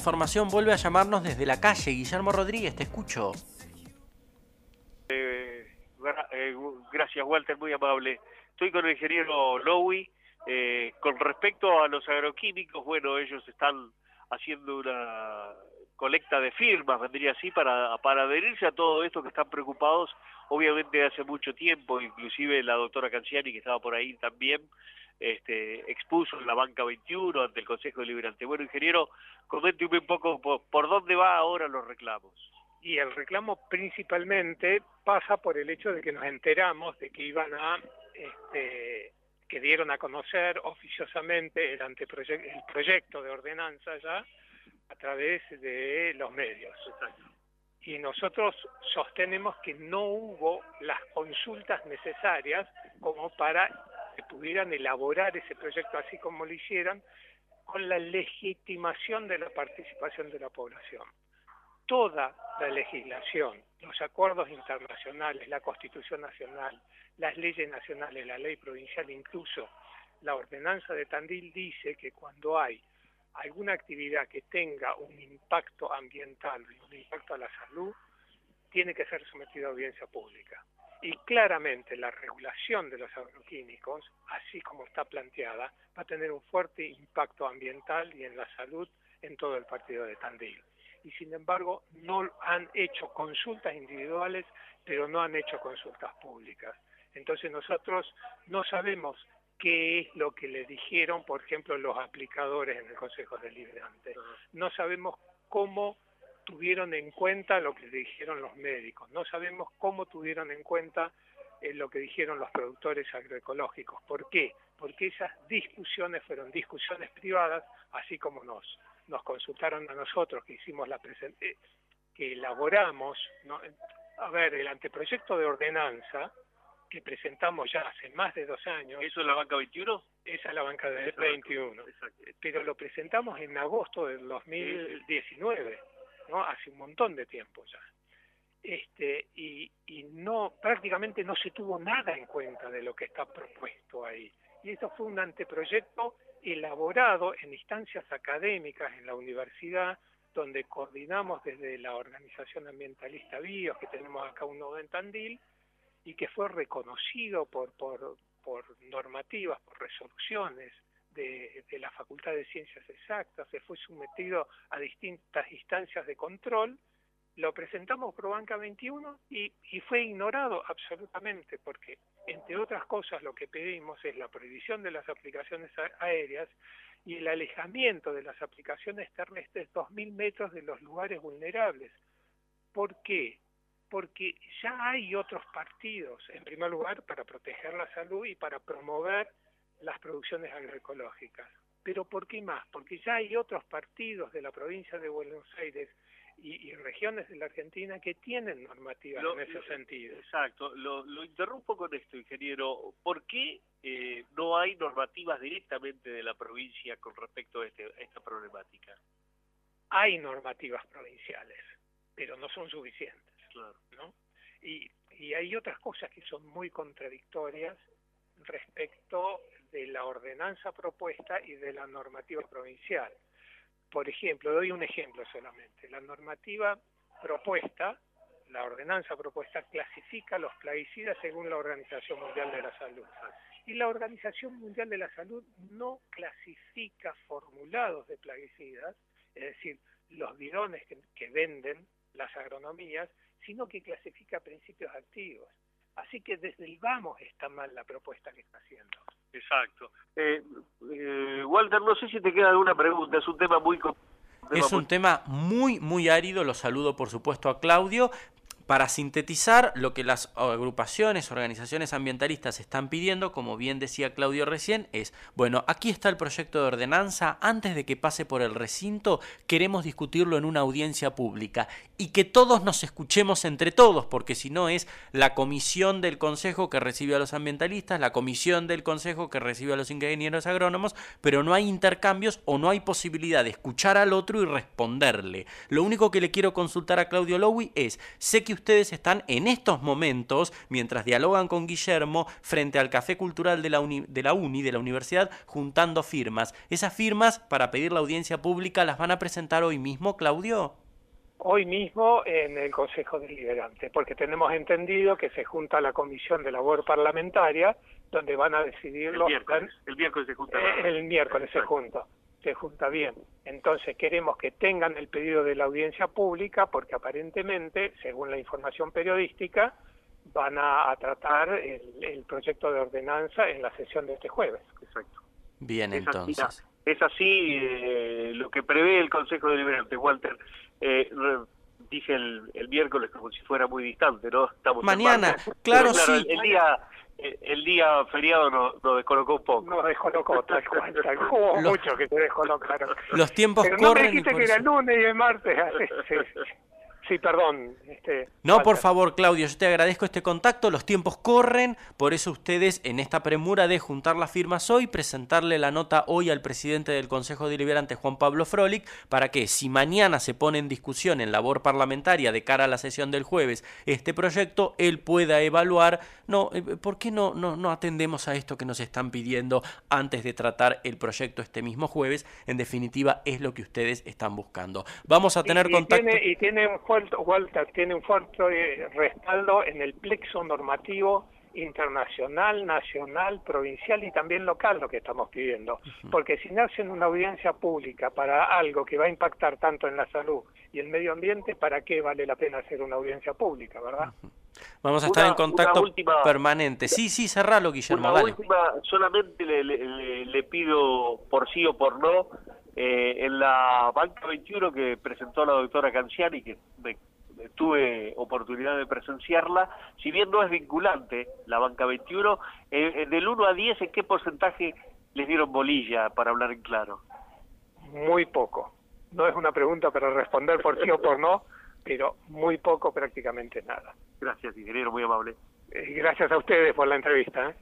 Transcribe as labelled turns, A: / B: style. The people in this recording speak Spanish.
A: información vuelve a llamarnos desde la calle. Guillermo Rodríguez, te escucho.
B: Eh, eh, gracias, Walter, muy amable. Estoy con el ingeniero Lowy. Eh, con respecto a los agroquímicos, bueno, ellos están haciendo una colecta de firmas, vendría así, para, para adherirse a todo esto que están preocupados, obviamente hace mucho tiempo, inclusive la doctora Canciani, que estaba por ahí también, este, expuso en la banca 21 ante el Consejo Deliberante. Bueno, ingeniero, coménteme un poco por, dónde va ahora los reclamos.
C: Y el reclamo principalmente pasa por el hecho de que nos enteramos de que iban a, este, que dieron a conocer oficiosamente el, anteproyecto, el proyecto de ordenanza ya a través de los medios. Y nosotros sostenemos que no hubo las consultas necesarias como para pudieran elaborar ese proyecto así como lo hicieron, con la legitimación de la participación de la población. Toda la legislación, los acuerdos internacionales, la Constitución Nacional, las leyes nacionales, la ley provincial, incluso la ordenanza de Tandil dice que cuando hay alguna actividad que tenga un impacto ambiental y un impacto a la salud, tiene que ser sometida a audiencia pública. Y claramente la regulación de los agroquímicos, así como está planteada, va a tener un fuerte impacto ambiental y en la salud en todo el partido de Tandil. Y sin embargo, no han hecho consultas individuales, pero no han hecho consultas públicas. Entonces nosotros no sabemos qué es lo que le dijeron, por ejemplo, los aplicadores en el Consejo Deliberante. No sabemos cómo tuvieron en cuenta lo que dijeron los médicos, no sabemos cómo tuvieron en cuenta eh, lo que dijeron los productores agroecológicos. ¿Por qué? Porque esas discusiones fueron discusiones privadas, así como nos, nos consultaron a nosotros que hicimos la eh, que elaboramos, a ver, el anteproyecto de ordenanza que presentamos ya hace más de dos años.
B: ¿Eso es la banca 21?
C: Esa es la banca de 21. Pero lo presentamos en agosto del 2019 hace un montón de tiempo ya. Este, y, y no, prácticamente no se tuvo nada en cuenta de lo que está propuesto ahí. Y esto fue un anteproyecto elaborado en instancias académicas en la universidad, donde coordinamos desde la organización ambientalista BIOS, que tenemos acá un nodo en Tandil, y que fue reconocido por, por, por normativas, por resoluciones de, la Facultad de Ciencias Exactas, se fue sometido a distintas instancias de control, lo presentamos por Banca 21 y, y fue ignorado absolutamente porque, entre otras cosas, lo que pedimos es la prohibición de las aplicaciones aéreas y el alejamiento de las aplicaciones terrestres 2.000 metros de los lugares vulnerables. ¿Por qué? Porque ya hay otros partidos, en primer lugar, para proteger la salud y para promover las producciones agroecológicas. Pero ¿por qué más? Porque ya hay otros partidos de la provincia de Buenos Aires y, regiones de la Argentina que tienen normativas en ese sentido.
B: Exacto. Lo, interrumpo con esto, ingeniero. ¿Por qué eh, no hay normativas directamente de la provincia con respecto a, este, a esta problemática?
C: Hay normativas provinciales, pero no son suficientes. Claro. ¿no? Y, y hay otras cosas que son muy contradictorias respecto de la ordenanza propuesta y de la normativa provincial. Por ejemplo, doy un ejemplo solamente. La normativa propuesta, la ordenanza propuesta, clasifica los plaguicidas según la Organización Mundial de la Salud. Y la Organización Mundial de la Salud no clasifica formulados de plaguicidas, es decir, los bidones que, que venden las agronomías, sino que clasifica principios activos. Así que desde el vamos está mal la propuesta que está haciendo.
B: Exacto. Eh, eh, Walter, no sé si te queda alguna pregunta, es un tema muy...
A: Es un tema muy, muy árido, lo saludo por supuesto a Claudio, para sintetizar lo que las agrupaciones, organizaciones ambientalistas están pidiendo, como bien decía Claudio recién, es, bueno, aquí está el proyecto de ordenanza, antes de que pase por el recinto, queremos discutirlo en una audiencia pública y que todos nos escuchemos entre todos, porque si no es la comisión del Consejo que recibe a los ambientalistas, la comisión del Consejo que recibe a los ingenieros agrónomos, pero no hay intercambios o no hay posibilidad de escuchar al otro y responderle. Lo único que le quiero consultar a Claudio Lowy es, sé que ustedes están en estos momentos, mientras dialogan con Guillermo, frente al Café Cultural de la, de la UNI, de la universidad, juntando firmas. Esas firmas para pedir la audiencia pública las van a presentar hoy mismo, Claudio
C: hoy mismo en el Consejo Deliberante, porque tenemos entendido que se junta la Comisión de Labor Parlamentaria, donde van a decidir
B: el
C: los...
B: Miércoles, el miércoles se junta.
C: Eh, el miércoles se junta, se junta bien. Entonces queremos que tengan el pedido de la audiencia pública, porque aparentemente, según la información periodística, van a, tratar el, proyecto de ordenanza en la sesión de este jueves.
B: Exacto.
A: Bien, entonces.
B: es así eh, lo que prevé el Consejo Deliberante, Walter eh, dije el, miércoles como si fuera muy distante, ¿no?
A: Estamos Mañana, claro, sí.
B: El, día el día feriado nos, descolocó un poco.
C: Nos descolocó, tal cual, tal cual. mucho que te descolocaron.
A: Los tiempos
C: Pero
A: corren.
C: No me dijiste que era el lunes y el martes. Sí, perdón. Este,
A: no, por favor, Claudio, yo te agradezco este contacto. Los tiempos corren, por eso ustedes, en esta premura de juntar las firmas hoy, presentarle la nota hoy al presidente del Consejo Deliberante, Juan Pablo Frolic, para que si mañana se pone en discusión en labor parlamentaria de cara a la sesión del jueves este proyecto, él pueda evaluar. No, eh, ¿por qué no, no, no atendemos a esto que nos están pidiendo antes de tratar el proyecto este mismo jueves? En definitiva, es lo que ustedes están buscando. Vamos a tener contacto.
C: y tiene un Walter tiene un fuerte respaldo en el plexo normativo internacional, nacional, provincial y también local lo que estamos pidiendo. Porque si hacen una audiencia pública para algo que va a impactar tanto en la salud y el medio ambiente, ¿para qué vale la pena hacer una audiencia pública, verdad?
A: Vamos a estar en contacto permanente. Sí, sí, cerralo, Guillermo.
B: Una última, solamente le, pido por sí o por no, eh, en la banca 21 que presentó la doctora Canciani, que me tuve oportunidad de presenciarla, si bien no es vinculante la banca 21, eh, eh, del 1 a 10, ¿en qué porcentaje les dieron bolilla, para hablar en claro?
C: Muy poco. No es una pregunta para responder por sí o por no, pero muy poco, prácticamente nada.
B: Gracias, ingeniero, muy amable.
C: Eh, gracias a ustedes por la entrevista.